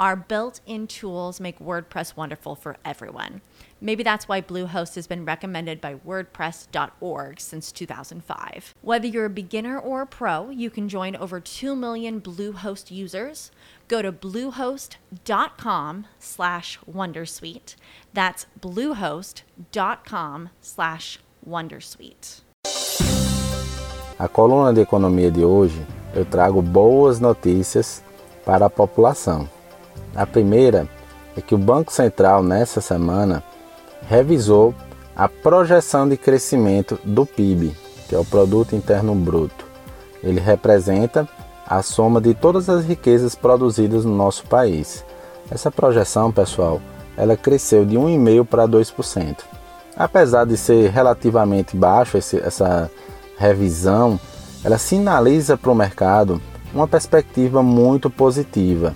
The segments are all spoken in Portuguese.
Our built in tools make WordPress wonderful for everyone. Maybe that's why Bluehost has been recommended by WordPress.org since 2005. Whether you're a beginner or a pro, you can join over 2 million Bluehost users. Go to bluehost.com slash Wondersuite. That's bluehost.com slash Wondersuite. A coluna de economia de hoje eu trago boas notícias para a população. A primeira é que o Banco Central, nessa semana, revisou a projeção de crescimento do PIB, que é o Produto Interno Bruto. Ele representa a soma de todas as riquezas produzidas no nosso país. Essa projeção, pessoal, ela cresceu de 1,5% para 2%. Apesar de ser relativamente baixo esse, essa revisão, ela sinaliza para o mercado uma perspectiva muito positiva,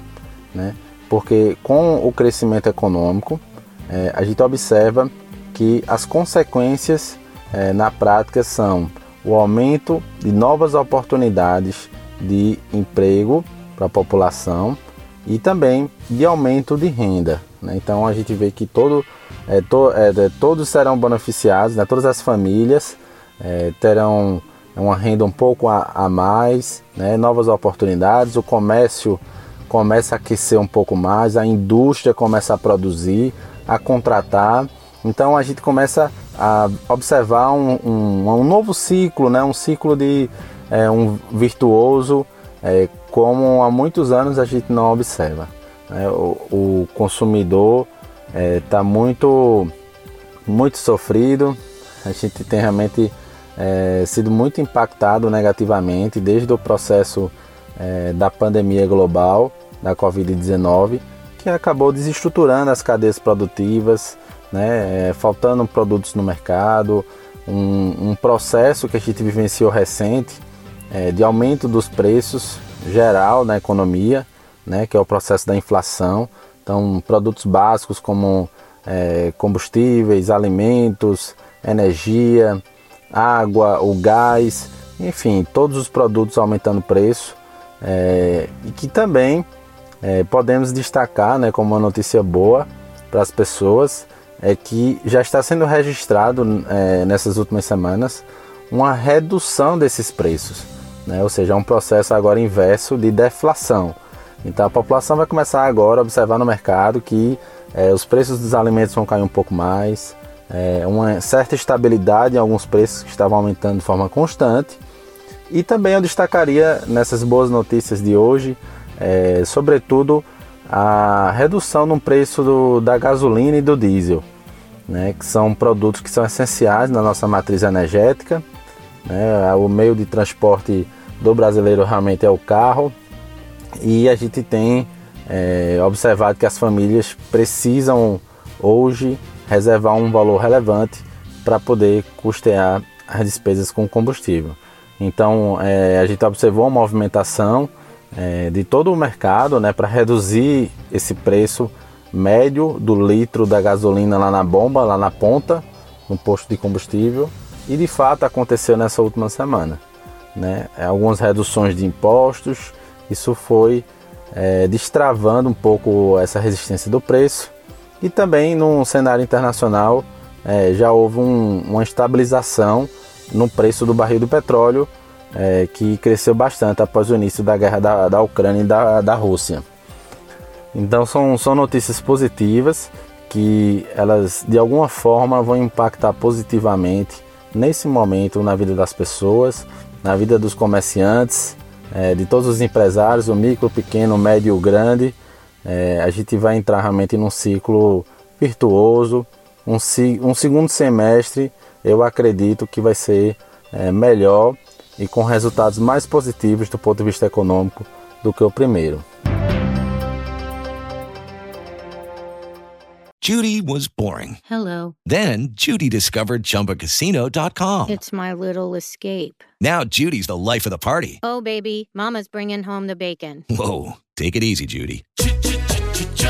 né? Porque com o crescimento econômico, é, a gente observa que as consequências é, na prática são o aumento de novas oportunidades de emprego para a população e também de aumento de renda. Né? Então a gente vê que todo, é, to, é, todos serão beneficiados, né? todas as famílias é, terão uma renda um pouco a, a mais, né? novas oportunidades, o comércio começa a aquecer um pouco mais, a indústria começa a produzir, a contratar. Então a gente começa a observar um, um, um novo ciclo, né? um ciclo de é, um virtuoso, é, como há muitos anos a gente não observa. Né? O, o, consumidor está é, muito, muito sofrido, a gente tem realmente é, sido muito impactado negativamente desde o processo é, da pandemia global da Covid-19, que acabou desestruturando as cadeias produtivas, né, é, faltando produtos no mercado, um, um, processo que a gente vivenciou recente é, de aumento dos preços geral na economia, né, que é o processo da inflação. Então, produtos básicos como é, combustíveis, alimentos, energia, água, o gás, enfim, todos os produtos aumentando o preço é, e que também é, podemos destacar né, como uma notícia boa para as pessoas é que já está sendo registrado é, nessas últimas semanas uma redução desses preços, né? ou seja, um processo agora inverso de deflação. Então a população vai começar agora a observar no mercado que é, os preços dos alimentos vão cair um pouco mais, é, uma certa estabilidade em alguns preços que estavam aumentando de forma constante. E também eu destacaria nessas boas notícias de hoje é, sobretudo a redução no preço do, da gasolina e do diesel, né, que são produtos que são essenciais na nossa matriz energética. Né, o meio de transporte do brasileiro realmente é o carro e a gente tem é, observado que as famílias precisam hoje reservar um valor relevante para poder custear as despesas com combustível. Então é, a gente observou uma movimentação é, de todo o mercado né, para reduzir esse preço médio do litro da gasolina lá na bomba, lá na ponta, no posto de combustível. E de fato aconteceu nessa última semana. Né? É, algumas reduções de impostos, isso foi é, destravando um pouco essa resistência do preço. E também no cenário internacional é, já houve um, uma estabilização no preço do barril do petróleo é, que cresceu bastante após o início da guerra da, da Ucrânia e da, da Rússia. Então são, são notícias positivas que elas de alguma forma vão impactar positivamente nesse momento na vida das pessoas, na vida dos comerciantes, é, de todos os empresários, o micro, pequeno, médio, grande. É, a gente vai entrar realmente num ciclo virtuoso. Um, um segundo semestre eu acredito que vai ser é, melhor e com resultados mais positivos do ponto de vista econômico do que o primeiro. Judy was boring. Hello. Then Judy discovered chumbacasino.com. It's my little escape. Now Judy's the life of the party. Oh baby, mama's bringing home the bacon. Whoa, take it easy Judy.